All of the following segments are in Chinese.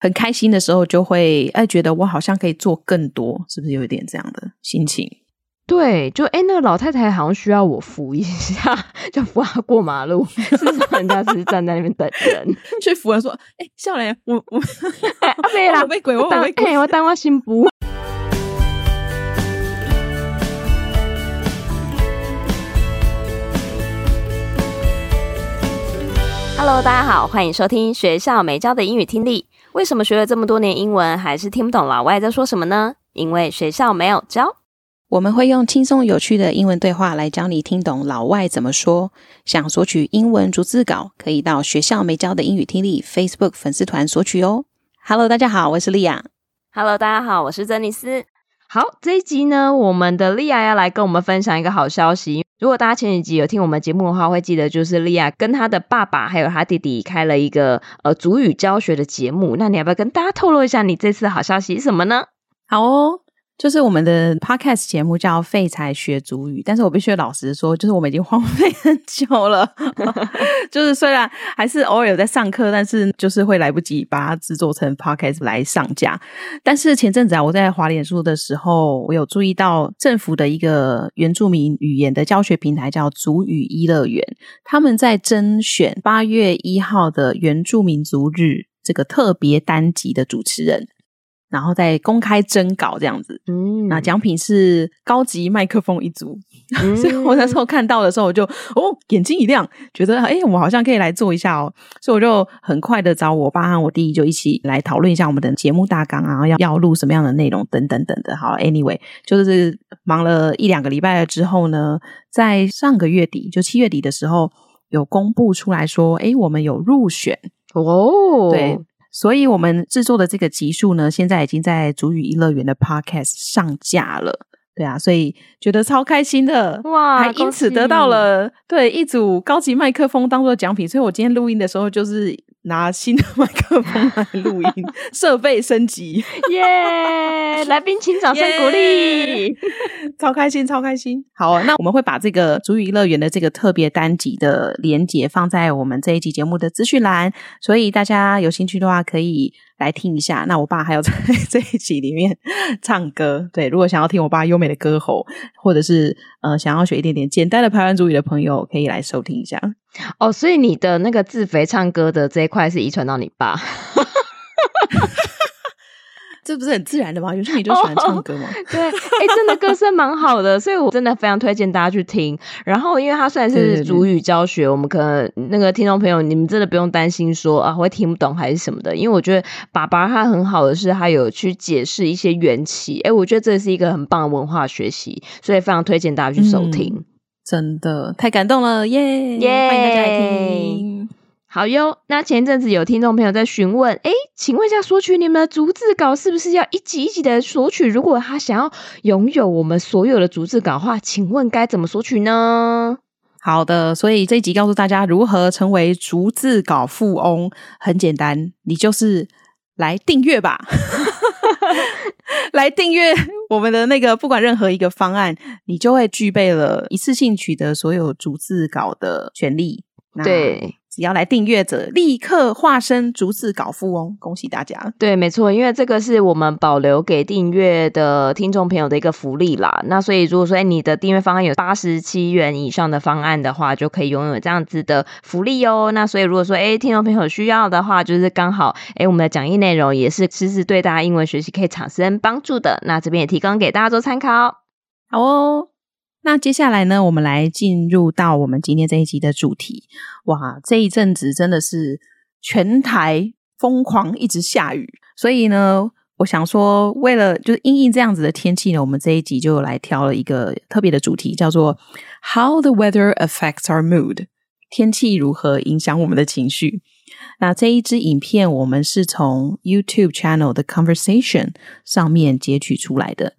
很开心的时候，就会哎觉得我好像可以做更多，是不是有一点这样的心情？对，就哎那个老太太好像需要我扶一下，就扶她过马路，是人家只是站在那边等人，去扶她说，哎，少年，我我阿妹啦，被鬼，我被鬼，我当我新妇。Hello，大家好，欢迎收听学校没教的英语听力。为什么学了这么多年英文，还是听不懂老外在说什么呢？因为学校没有教。我们会用轻松有趣的英文对话来教你听懂老外怎么说。想索取英文逐字稿，可以到学校没教的英语听力 Facebook 粉丝团索取哦。Hello，大家好，我是莉亚。Hello，大家好，我是珍妮斯。好，这一集呢，我们的莉亚要来跟我们分享一个好消息。如果大家前几集有听我们节目的话，会记得就是莉亚跟她的爸爸还有她弟弟开了一个呃主语教学的节目。那你要不要跟大家透露一下你这次的好消息什么呢？好哦。就是我们的 podcast 节目叫《废材学族语》，但是我必须老实说，就是我们已经荒废很久了。就是虽然还是偶尔有在上课，但是就是会来不及把它制作成 podcast 来上架。但是前阵子啊，我在华脸书的时候，我有注意到政府的一个原住民语言的教学平台叫“族语一乐园”，他们在甄选八月一号的原住民族日这个特别单集的主持人。然后再公开征稿这样子，嗯，那奖品是高级麦克风一组，嗯、所以我那时候看到的时候，我就哦眼睛一亮，觉得哎，我好像可以来做一下哦，所以我就很快的找我爸和我弟就一起来讨论一下我们的节目大纲啊，要要录什么样的内容等等等的。好，anyway，就是忙了一两个礼拜了之后呢，在上个月底就七月底的时候有公布出来说，哎，我们有入选哦，对。所以，我们制作的这个集数呢，现在已经在主语一乐园的 Podcast 上架了。对啊，所以觉得超开心的哇！还因此得到了对一组高级麦克风当做奖品。所以我今天录音的时候，就是拿新的麦克风来录音，设备升级，耶、yeah！来宾请掌声鼓励，yeah! 超开心，超开心。好、啊，那我们会把这个足语一乐园的这个特别单集的连接放在我们这一集节目的资讯栏，所以大家有兴趣的话可以。来听一下，那我爸还要在 这一集里面唱歌。对，如果想要听我爸优美的歌喉，或者是呃想要学一点点简单的排湾主语的朋友，可以来收听一下。哦，所以你的那个自肥唱歌的这一块是遗传到你爸。这不是很自然的吗？有时候你就喜欢唱歌吗？对，哎、欸，真的歌声蛮好的，所以我真的非常推荐大家去听。然后，因为它虽然是主语教学，我们可能那个听众朋友，你们真的不用担心说啊会听不懂还是什么的，因为我觉得爸爸他很好的是，他有去解释一些缘起。哎、欸，我觉得这是一个很棒的文化学习，所以非常推荐大家去收听。嗯、真的太感动了，耶耶！欢迎大家来听。好哟，那前阵子有听众朋友在询问，诶，请问一下，索取你们的逐字稿是不是要一集一集的索取？如果他想要拥有我们所有的逐字稿的话，请问该怎么索取呢？好的，所以这一集告诉大家如何成为逐字稿富翁，很简单，你就是来订阅吧，来订阅我们的那个，不管任何一个方案，你就会具备了一次性取得所有逐字稿的权利。对。只要来订阅者，立刻化身逐字稿富翁，恭喜大家！对，没错，因为这个是我们保留给订阅的听众朋友的一个福利啦。那所以，如果说你的订阅方案有八十七元以上的方案的话，就可以拥有这样子的福利哦。那所以，如果说哎，听众朋友需要的话，就是刚好哎，我们的讲义内容也是其实对大家英文学习可以产生帮助的。那这边也提供给大家做参考，好哦。那接下来呢，我们来进入到我们今天这一集的主题。哇，这一阵子真的是全台疯狂一直下雨，所以呢，我想说，为了就是因应这样子的天气呢，我们这一集就来挑了一个特别的主题，叫做 “How the weather affects our mood”，天气如何影响我们的情绪。那这一支影片，我们是从 YouTube channel 的 Conversation 上面截取出来的。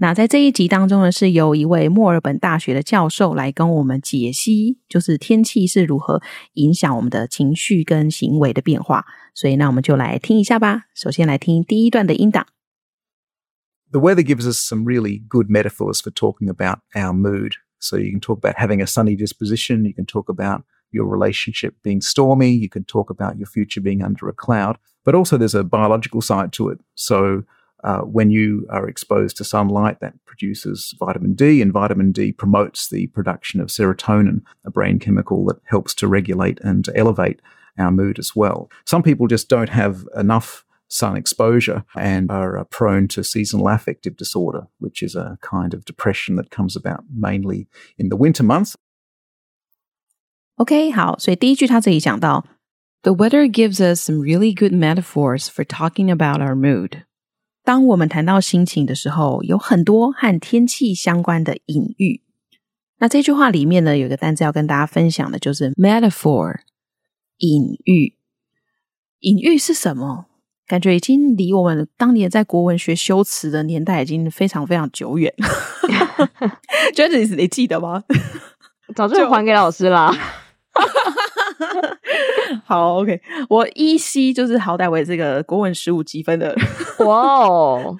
那在这一集当中呢，是由一位墨尔本大学的教授来跟我们解析，就是天气是如何影响我们的情绪跟行为的变化。所以，那我们就来听一下吧。首先来听第一段的音档。The weather gives us some really good metaphors for talking about our mood. So you can talk about having a sunny disposition. You can talk about your relationship being stormy. You can talk about your future being under a cloud. But also, there's a biological side to it. So, uh, when you are exposed to sunlight, that produces vitamin D, and vitamin D promotes the production of serotonin, a brain chemical that helps to regulate and elevate our mood as well. Some people just don't have enough sun exposure and are uh, prone to seasonal affective disorder, which is a kind of depression that comes about mainly in the winter months. OK，好，所以第一句他这里讲到，The weather gives us some really good metaphors for talking about our mood。 当我们谈到心情的时候，有很多和天气相关的隐喻。那这句话里面呢，有个单词要跟大家分享的，就是 metaphor，隐喻。隐喻是什么？感觉已经离我们当年在国文学修辞的年代已经非常非常久远。觉得你你记得吗？早就还给老师啦。好，OK，我依稀就是好歹我也是个国文十五积分的。哇哦，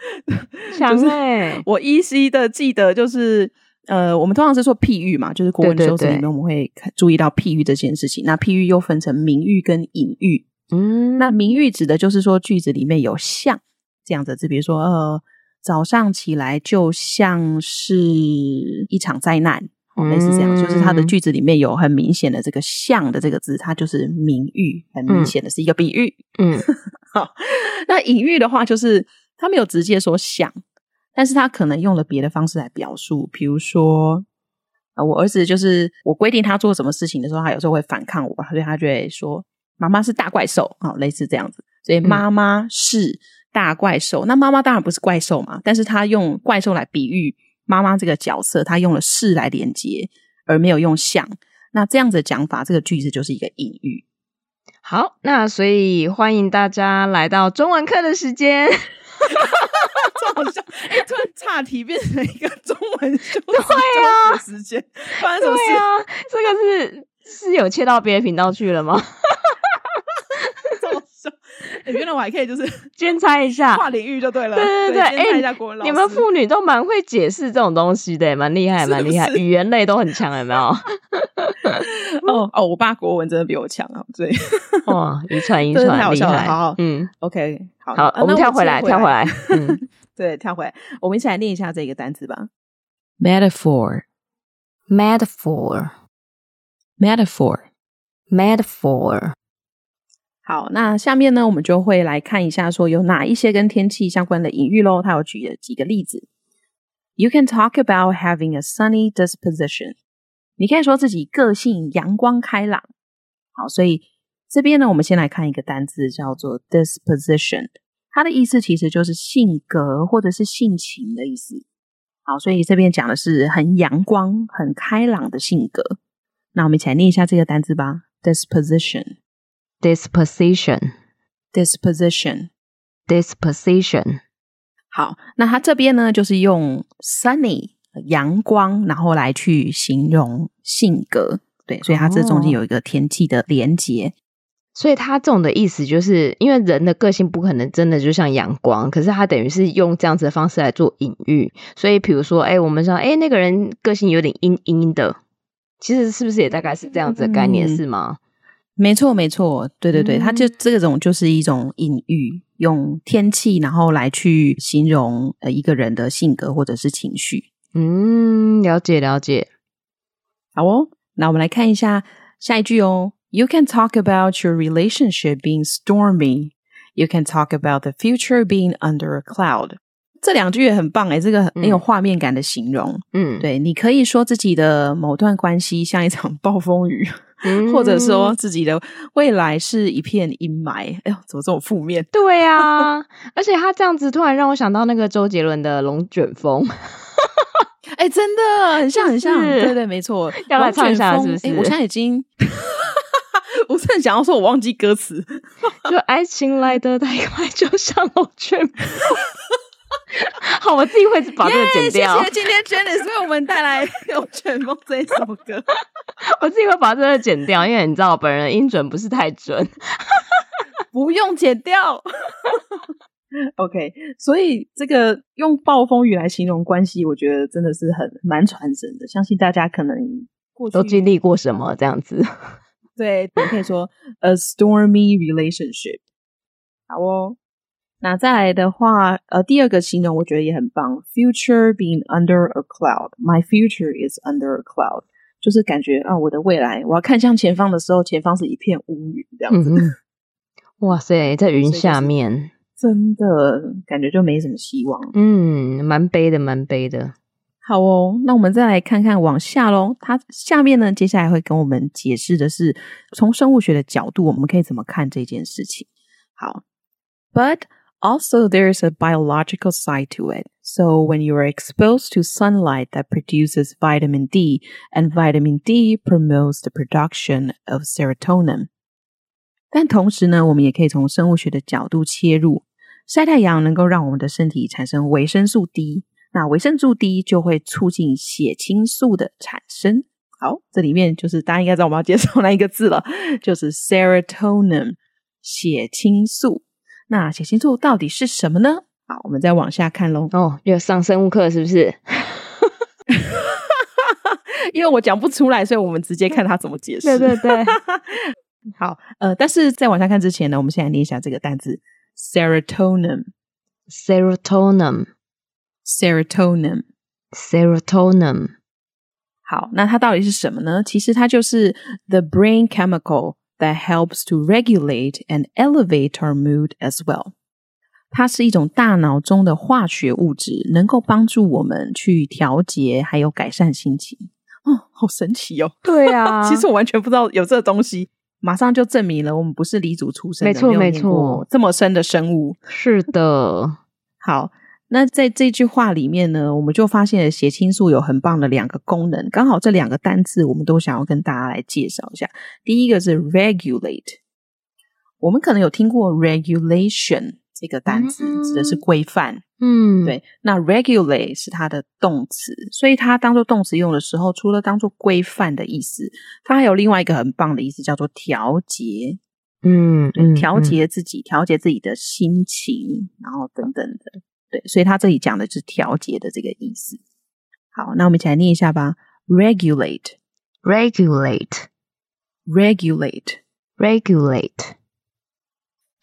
强哎！我依稀的记得就是，呃，我们通常是说譬喻嘛，就是国文修辞里面我们会注意到譬喻这件事情。那譬喻又分成明喻跟隐喻。嗯，那明喻指的就是说句子里面有像这样子就，比如说呃，早上起来就像是一场灾难，哦，类似这样，就是它的句子里面有很明显的这个像的这个字，它就是名誉，很明显的是一个比喻。嗯，好，那隐喻的话，就是他没有直接说像，但是他可能用了别的方式来表述，比如说，呃，我儿子就是我规定他做什么事情的时候，他有时候会反抗我，所以他就会说。妈妈是大怪兽啊，类似这样子，所以妈妈是大怪兽。嗯、那妈妈当然不是怪兽嘛，但是他用怪兽来比喻妈妈这个角色，他用了是来连接，而没有用像。那这样子的讲法，这个句子就是一个隐喻。好，那所以欢迎大家来到中文课的时间。这好像哎，突然岔题变成一个中文修辞的时间，发生什么事？对啊，这个是是有切到别的频道去了吗？欸、原来我还可以就是 兼差一下跨领域就对了，对对对，哎、欸，你们妇女都蛮会解释这种东西的，蛮厉害，蛮厉害，语言类都很强，有没有？哦哦，我爸国文真的比我强啊，对，哇，遗传遗传厉害，好，好，嗯，OK，好，好，我们跳回来，跳回来，嗯，对，跳回来，我们一起来念一下这个单词吧，metaphor，metaphor，metaphor。好，那下面呢，我们就会来看一下，说有哪一些跟天气相关的隐喻喽。他有举了几个例子。You can talk about having a sunny disposition。你可以说自己个性阳光开朗。好，所以这边呢，我们先来看一个单字，叫做 disposition。它的意思其实就是性格或者是性情的意思。好，所以这边讲的是很阳光、很开朗的性格。那我们一起来念一下这个单字吧：disposition。Disposition, disposition, disposition。好，那它这边呢，就是用 sunny 阳光，然后来去形容性格。对，所以它这中间有一个天气的连结。Oh. 所以它这种的意思，就是因为人的个性不可能真的就像阳光，可是它等于是用这样子的方式来做隐喻。所以，比如说，哎，我们说，哎，那个人个性有点阴阴的，其实是不是也大概是这样子的概念，嗯、是吗？没错，没错，对对对，它就这种就是一种隐喻，用天气然后来去形容呃一个人的性格或者是情绪。嗯，了解了解。好哦，那我们来看一下下一句哦。You can talk about your relationship being stormy. You can talk about the future being under a cloud. 这两句也很棒诶，这个很有画面感的形容。嗯，对，你可以说自己的某段关系像一场暴风雨。或者说自己的未来是一片阴霾，哎呦，怎么这么负面？对啊，而且他这样子突然让我想到那个周杰伦的《龙卷风》，哎，真的很像，很像，对对，没错，要来唱一下是不是？我现在已经，我正想要说，我忘记歌词，就爱情来得太快，就像龙卷风。好，我自己会把这个剪掉。Yeah, 谢谢今天 Janice 为我们带来《龙卷风》这一首歌。我自己会把这个剪掉，因为你知道我本人的音准不是太准。不用剪掉。OK，所以这个用暴风雨来形容关系，我觉得真的是很蛮传神的。相信大家可能都经历过什么这样子。对，你可以说 a stormy relationship。好哦，那再来的话，呃，第二个形容我觉得也很棒，future being under a cloud。My future is under a cloud，就是感觉啊，我的未来，我要看向前方的时候，前方是一片乌云这样子。嗯、哇塞，在云下面，真的感觉就没什么希望。嗯，蛮悲的，蛮悲的。好哦，那我们再来看看往下喽。它下面呢，接下来会跟我们解释的是，从生物学的角度，我们可以怎么看这件事情。好，But also there's a biological side to it. So when you are exposed to sunlight that produces vitamin D, and vitamin D promotes the production of serotonin. 但同时呢，我们也可以从生物学的角度切入，晒太阳能够让我们的身体产生维生素 D。那维生素 D 就会促进血清素的产生。好，这里面就是大家应该知道我们要介绍哪一个字了，就是 serotonin 血清素。 那血清素到底是什么呢？好，我们再往下看喽。哦，要上生物课是不是？因为我讲不出来，所以我们直接看他怎么解释。对 对对。好，呃，但是在往下看之前呢，我们先来念一下这个单字 serotonin。serotonin。Serotonin, serotonin，好，那它到底是什么呢？其实它就是 the brain chemical that helps to regulate and elevate our mood as well。它是一种大脑中的化学物质，能够帮助我们去调节还有改善心情。哦，好神奇哦！对啊，其实我完全不知道有这个东西，马上就证明了我们不是黎族出身的，没错没错，这么深的生物。是的，好。那在这句话里面呢，我们就发现了血清素有很棒的两个功能，刚好这两个单字我们都想要跟大家来介绍一下。第一个是 regulate，我们可能有听过 regulation 这个单字，指的是规范。嗯，对。那 regulate 是它的动词，所以它当做动词用的时候，除了当做规范的意思，它还有另外一个很棒的意思，叫做调节。嗯嗯，调节自己，调节自己的心情，然后等等的。对，所以他这里讲的是调节的这个意思。好，那我们一起来念一下吧。：regulate, regulate, regulate, regulate。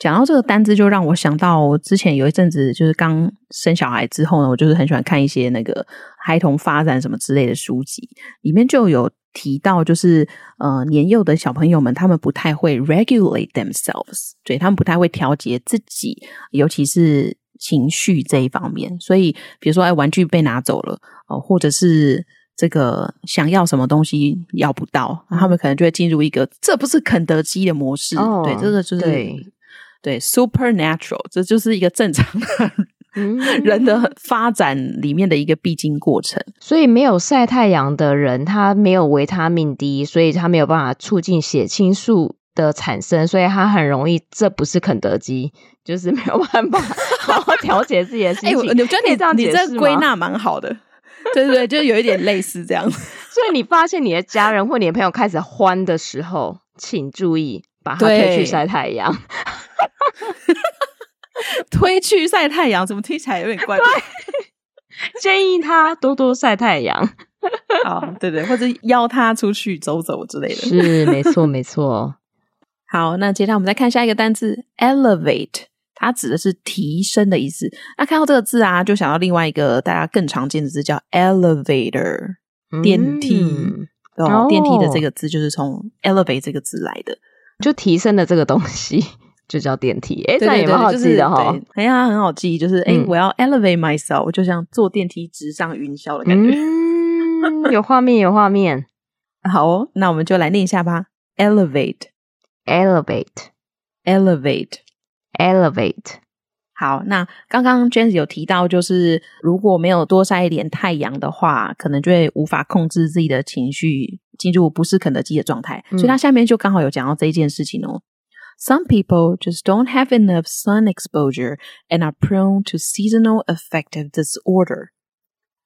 讲到这个单字，就让我想到我之前有一阵子，就是刚生小孩之后呢，我就是很喜欢看一些那个孩童发展什么之类的书籍，里面就有提到，就是呃年幼的小朋友们，他们不太会 regulate themselves，对，他们不太会调节自己，尤其是。情绪这一方面，所以比如说，哎，玩具被拿走了哦，或者是这个想要什么东西要不到，他们可能就会进入一个这不是肯德基的模式。哦、对，这个就是对，对，supernatural，这就是一个正常的人的发展里面的一个必经过程。所以没有晒太阳的人，他没有维他命 D，所以他没有办法促进血清素的产生，所以他很容易，这不是肯德基。就是没有办法好好调节自己的心情。哎、欸，我觉得你这样你这归纳蛮好的，对对对，就有一点类似这样子。所以你发现你的家人或你的朋友开始欢的时候，请注意把他推去晒太阳。推去晒太阳，怎么听起来有点怪怪？建议他多多晒太阳。好，对对，或者邀他出去走走之类的。是，没错，没错。好，那接下来我们再看下一个单字，elevate。它指的是提升的意思。那看到这个字啊，就想到另外一个大家更常见的字叫 elevator，电梯。嗯、哦，电梯的这个字就是从 elevate 这个字来的，就提升的这个东西就叫电梯。哎，这样也蛮好记的哈。哎呀，很好记，就是哎、嗯，我要 elevate myself，就像坐电梯直上云霄的感觉。嗯，有画面，有画面。好哦，那我们就来念一下吧，elevate，elevate，elevate。Elevate，好，那刚刚 Janice 有提到，就是如果没有多晒一点太阳的话，可能就会无法控制自己的情绪，进入不是肯德基的状态。嗯、所以他下面就刚好有讲到这一件事情哦。Some people just don't have enough sun exposure and are prone to seasonal affective disorder.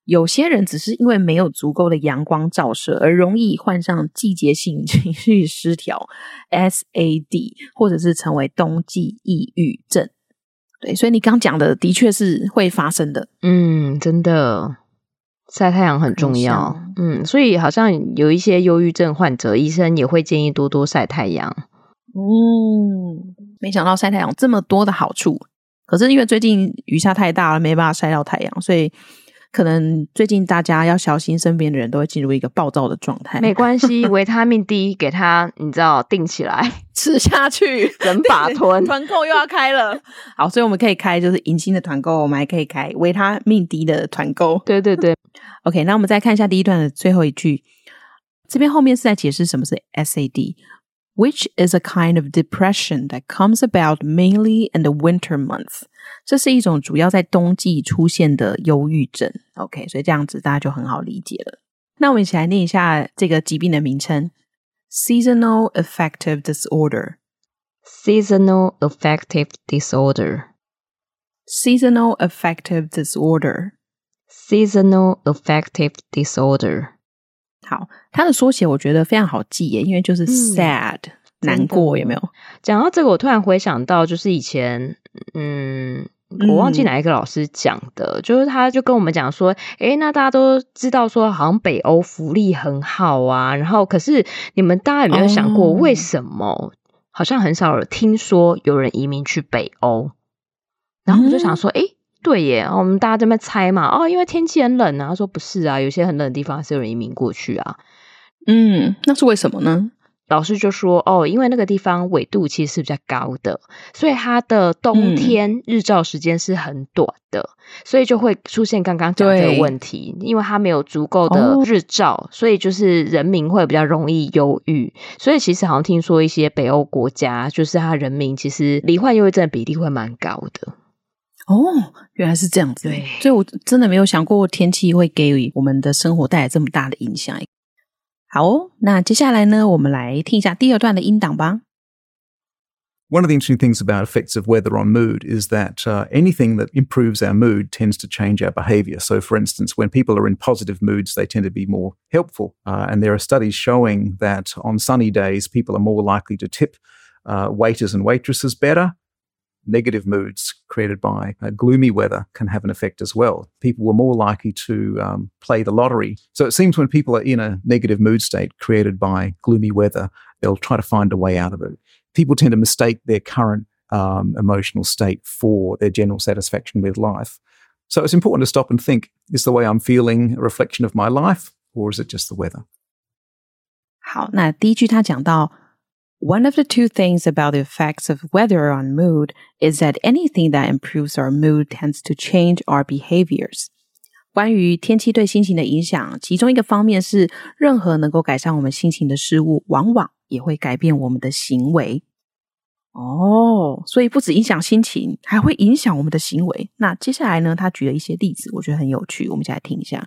有些人只是因为没有足够的阳光照射，而容易患上季节性情绪失调 （SAD） 或者是成为冬季抑郁症。对，所以你刚讲的的确是会发生的。嗯，真的晒太阳很重要。嗯，所以好像有一些忧郁症患者，医生也会建议多多晒太阳。嗯，没想到晒太阳这么多的好处，可是因为最近雨下太大了，没办法晒到太阳，所以。可能最近大家要小心，身边的人都会进入一个暴躁的状态。没关系，维他命 D 给他，你知道，定起来吃下去，整把吞。团购又要开了，好，所以我们可以开就是迎新的团购，我们还可以开维他命 D 的团购。对对对，OK，那我们再看一下第一段的最后一句，这边后面是在解释什么是 SAD，which is a kind of depression that comes about mainly in the winter months。这是一种主要在冬季出现的忧郁症，OK，所以这样子大家就很好理解了。那我们一起来念一下这个疾病的名称：Seasonal Affective Disorder。Seasonal Affective Disorder。Seasonal Affective Disorder。Seasonal Affective Disorder。 好，它的缩写我觉得非常好记耶，因为就是 sad，嗯，难过，有没有？讲到这个，我突然回想到，就是以前，嗯。我忘记哪一个老师讲的，嗯、就是他就跟我们讲说，诶，那大家都知道说，好像北欧福利很好啊，然后可是你们大家有没有想过，为什么好像很少有听说有人移民去北欧？然后我就想说，诶，对耶，我们大家这边猜嘛，哦，因为天气很冷啊。他说不是啊，有些很冷的地方还是有人移民过去啊。嗯，那是为什么呢？老师就说：“哦，因为那个地方纬度其实是比较高的，所以它的冬天日照时间是很短的，嗯、所以就会出现刚刚讲的问题。因为它没有足够的日照，哦、所以就是人民会比较容易忧郁。所以其实好像听说一些北欧国家，就是他人民其实罹患忧郁症的比例会蛮高的。哦，原来是这样子。对，所以我真的没有想过天气会给我们的生活带来这么大的影响。”好哦，那接下来呢，我们来听一下第二段的音档吧。One of the interesting things about effects of weather on mood is that uh, anything that improves our mood tends to change our behavior. So, for instance, when people are in positive moods, they tend to be more helpful. Uh, and there are studies showing that on sunny days, people are more likely to tip uh, waiters and waitresses better. negative moods created by uh, gloomy weather can have an effect as well. People were more likely to um, play the lottery. So it seems when people are in a negative mood state created by gloomy weather, they'll try to find a way out of it. People tend to mistake their current um, emotional state for their general satisfaction with life. So it's important to stop and think is the way I'm feeling a reflection of my life, or is it just the weather? 好，那第一句他讲到 One of the two things about the effects of weather on mood is that anything that improves our mood tends to change our behaviors. 关于天气对心情的影响，其中一个方面是，任何能够改善我们心情的事物，往往也会改变我们的行为。哦，所以不止影响心情，还会影响我们的行为。那接下来呢，他举了一些例子，我觉得很有趣，我们一起来听一下。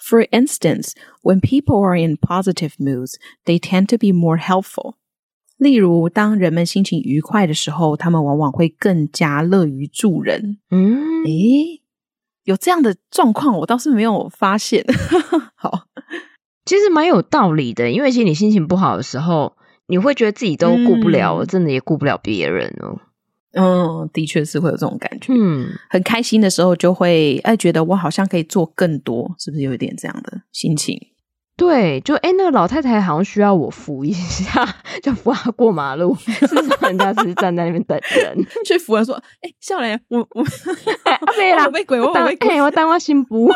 For instance, when people are in positive moods, they tend to be more helpful. 例如，当人们心情愉快的时候，他们往往会更加乐于助人。嗯，诶，有这样的状况，我倒是没有发现。好，其实蛮有道理的，因为其实你心情不好的时候，你会觉得自己都顾不了，嗯、真的也顾不了别人哦。嗯，的确是会有这种感觉。嗯，很开心的时候，就会哎觉得我好像可以做更多，是不是有一点这样的心情？对，就哎，那个老太太好像需要我扶一下，就扶她过马路。是不是人家只是站在那边等人，去扶人说：“哎，少年，我我阿飞啦，我被鬼，我被鬼，我当我新妇。”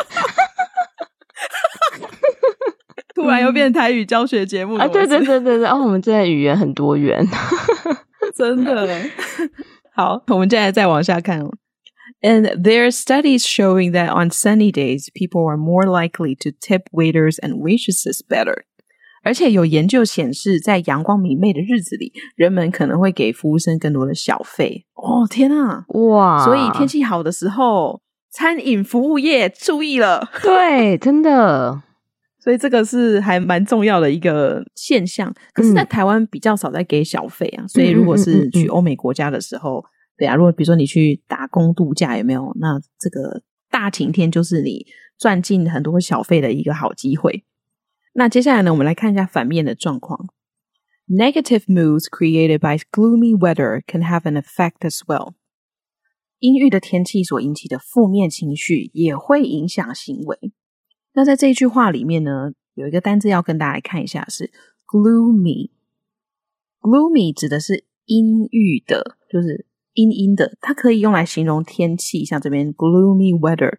突然又变台语教学节目啊！对对对对对，哦，我们这语言很多元，真的。好，我们接下来再往下看。And there are studies showing that on sunny days, people are more likely to tip waiters and waitresses better. 而且有研究显示，在阳光明媚的日子里，人们可能会给服务生更多的小费。哦，天啊，哇！所以天气好的时候，餐饮服务业注意了。对，真的。所以这个是还蛮重要的一个现象。可是，在台湾比较少在给小费啊。嗯、所以，如果是去欧美国家的时候。对啊，如果比如说你去打工度假，有没有？那这个大晴天就是你赚进很多小费的一个好机会。那接下来呢，我们来看一下反面的状况。Negative moods created by gloomy weather can have an effect as well。阴郁的天气所引起的负面情绪也会影响行为。那在这一句话里面呢，有一个单字要跟大家来看一下，是 gloomy。gloomy 指的是阴郁的，就是阴阴的，它可以用来形容天气，像这边 gloomy weather，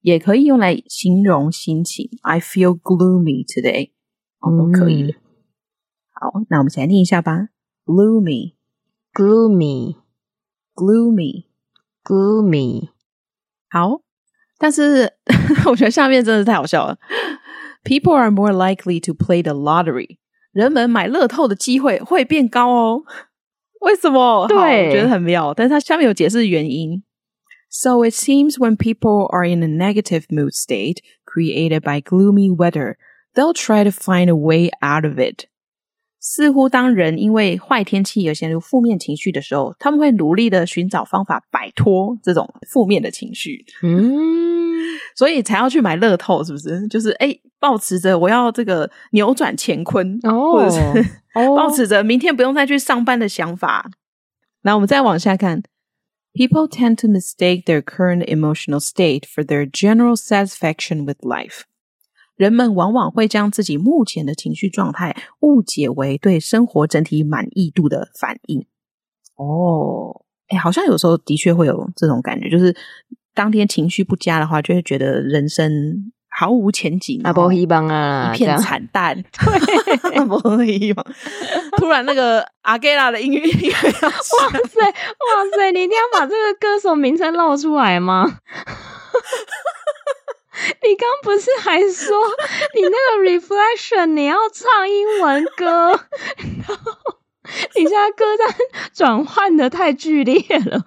也可以用来形容心情。I feel gloomy today，哦，都可以好，那我们来念一下吧，gloomy，gloomy，gloomy，gloomy，。好。但是我觉得下面真的是太好笑了。People are more likely to play the lottery。人们买乐透的机会会变高哦。为什么？对，我觉得很妙。但是它下面有解释原因。So it seems when people are in a negative mood state created by gloomy weather, they'll try to find a way out of it. 似乎当人因为坏天气而陷入负面情绪的时候，他们会努力的寻找方法摆脱这种负面的情绪。嗯，所以才要去买乐透，是不是？就是哎，保持着我要这个扭转乾坤，哦、或者是抱持着明天不用再去上班的想法。那我们再往下看，People tend to mistake their current emotional state for their general satisfaction with life. 人们往往会将自己目前的情绪状态误解为对生活整体满意度的反应。哦，哎，好像有时候的确会有这种感觉，就是当天情绪不佳的话，就会觉得人生毫无前景，啊，不希望啊，一片惨淡。对，不希望。突然，那个阿盖拉的音乐，哇塞，哇塞，你一定要把这个歌手名称露出来吗？你刚不是还说你那个 reflection 你要唱英文歌，然后你现在歌单转换的太剧烈了。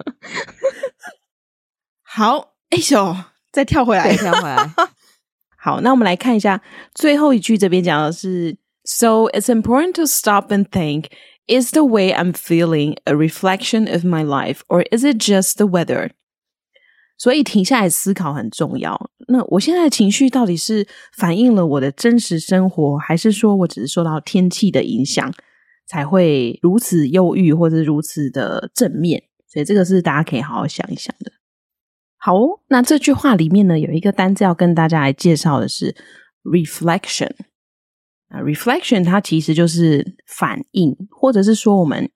好，哎呦，再跳回来，跳回来。好，那我们来看一下最后一句，这边讲的是：So it's important to stop and think: Is the way I'm feeling a reflection of my life, or is it just the weather? 所以停下来思考很重要。那我现在的情绪到底是反映了我的真实生活，还是说我只是受到天气的影响，才会如此忧郁或者如此的正面？所以这个是大家可以好好想一想的。好，那这句话里面呢，有一个单字要跟大家来介绍的是 reflection。啊，reflection 它其实就是反应，或者是说我们。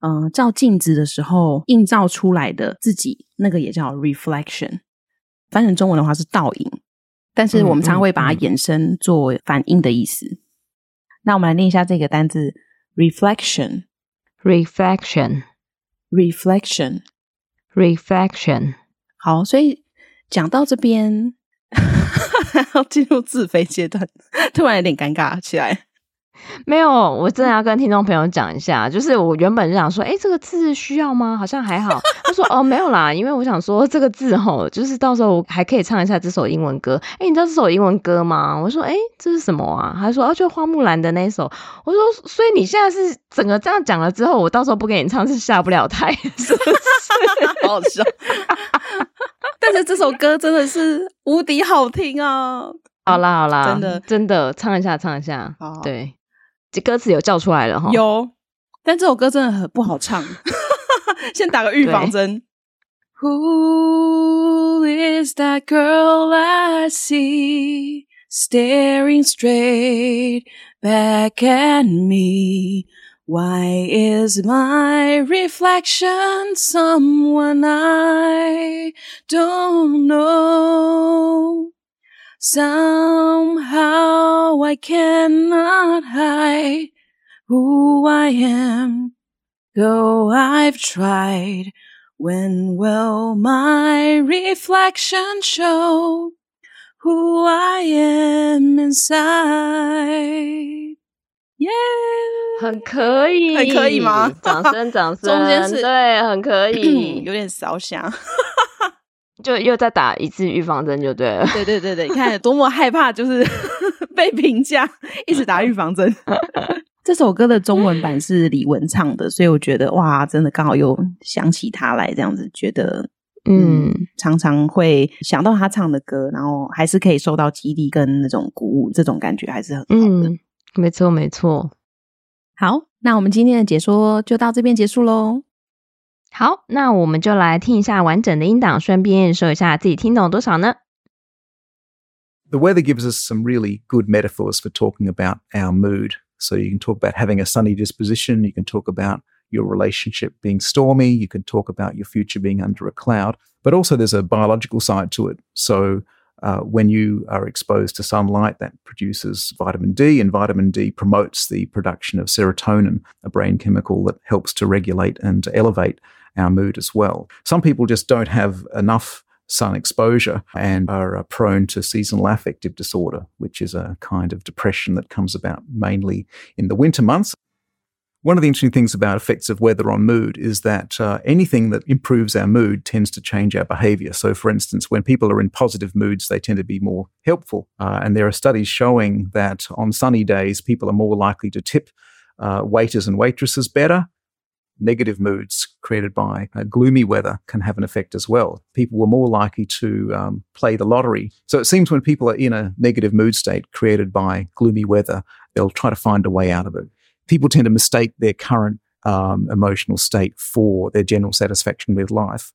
嗯、呃，照镜子的时候映照出来的自己，那个也叫 reflection。翻成中文的话是倒影，但是我们常会把它衍生做反应的意思。嗯嗯嗯、那我们来念一下这个单字：reflection，reflection，reflection。好，所以讲到这边，要进入自肥阶段，突然有点尴尬起来。没有，我真的要跟听众朋友讲一下，就是我原本就想说，哎，这个字需要吗？好像还好。他说，哦，没有啦，因为我想说这个字吼，就是到时候我还可以唱一下这首英文歌。哎，你知道这首英文歌吗？我说，哎，这是什么啊？他说，哦，就花木兰的那首。我说，所以你现在是整个这样讲了之后，我到时候不给你唱是下不了台，是不是？好好笑。但是这首歌真的是无敌好听啊！好啦好啦，真的真的唱一下唱一下，对。这歌词有叫出来了哈，有，但这首歌真的很不好唱。先打个预防针。Who is that girl I see staring straight back at me? Why is my reflection someone I don't know? Somehow I cannot hide who I am, though I've tried. When will my reflection show who I am inside? Yeah，很可以，很可以吗？掌声，掌声，中间是对，很可以，有点烧香。就又再打一次预防针就对了。对对对对，你看多么害怕，就是被评价，一直打预防针。这首歌的中文版是李玟唱的，所以我觉得哇，真的刚好又想起他来，这样子觉得嗯，常常会想到他唱的歌，然后还是可以受到激励跟那种鼓舞，这种感觉还是很好的。嗯，没错没错。好，那我们今天的解说就到这边结束喽。好，那我们就来听一下完整的音档，顺便验收一下自己听懂多少呢？ The weather gives us some really good metaphors for talking about our mood. So you can talk about having a sunny disposition. You can talk about your relationship being stormy. You can talk about your future being under a cloud. But also, there's a biological side to it. So uh, when you are exposed to sunlight, that produces vitamin D, and vitamin D promotes the production of serotonin, a brain chemical that helps to regulate and elevate our mood as well. Some people just don't have enough sun exposure and are uh, prone to seasonal affective disorder, which is a kind of depression that comes about mainly in the winter months. One of the interesting things about effects of weather on mood is that uh, anything that improves our mood tends to change our behavior. So, for instance, when people are in positive moods, they tend to be more helpful. Uh, and there are studies showing that on sunny days, people are more likely to tip uh, waiters and waitresses better. Negative moods created by uh, gloomy weather can have an effect as well. People were more likely to um, play the lottery. So it seems when people are in a negative mood state created by gloomy weather, they'll try to find a way out of it people tend to mistake their current um, emotional state for their general satisfaction with life.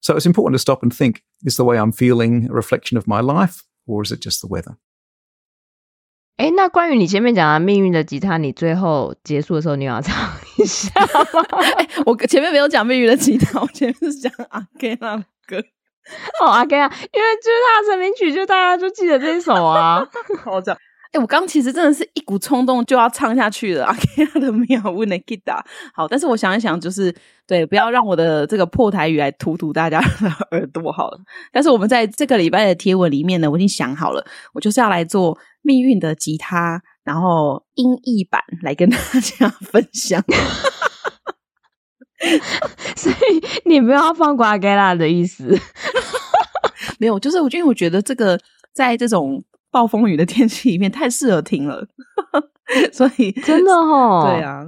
So it's important to stop and think is the way I'm feeling a reflection of my life, or is it just the weather? 哎，那关于你前面讲的命运的吉他，你最后结束的时候，你要唱一下吗？哎，我前面没有讲命运的吉他，我前面是讲阿 Ken 的歌。哦，阿 Ken 啊，因为就是他的成名曲，就大家就记得这一首啊。好这样。 哎，我刚其实真的是一股冲动就要唱下去了。阿 K 的妙问的 Kita，好，但是我想一想，就是对，不要让我的这个破台语来荼毒大家的 耳朵好了。但是我们在这个礼拜的贴文里面呢，我已经想好了，我就是要来做命运的吉他，然后音译版来跟大家 分享。所以你不要放过阿 K 的意思，没有，就是我因为我觉得这个在这种。暴风雨的天气里面太适合听了，所以真的哦，对啊，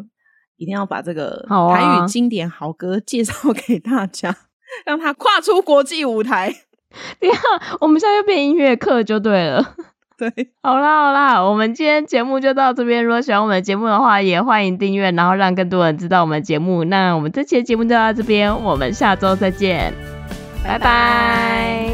一定要把这个台语经典好歌介绍给大家，啊、让他跨出国际舞台。你看，我们现在又变音乐课就对了。对，好啦好啦，我们今天节目就到这边。如果喜欢我们的节目的话，也欢迎订阅，然后让更多人知道我们的节目。那我们这期的节目就到这边，我们下周再见，拜拜。拜拜。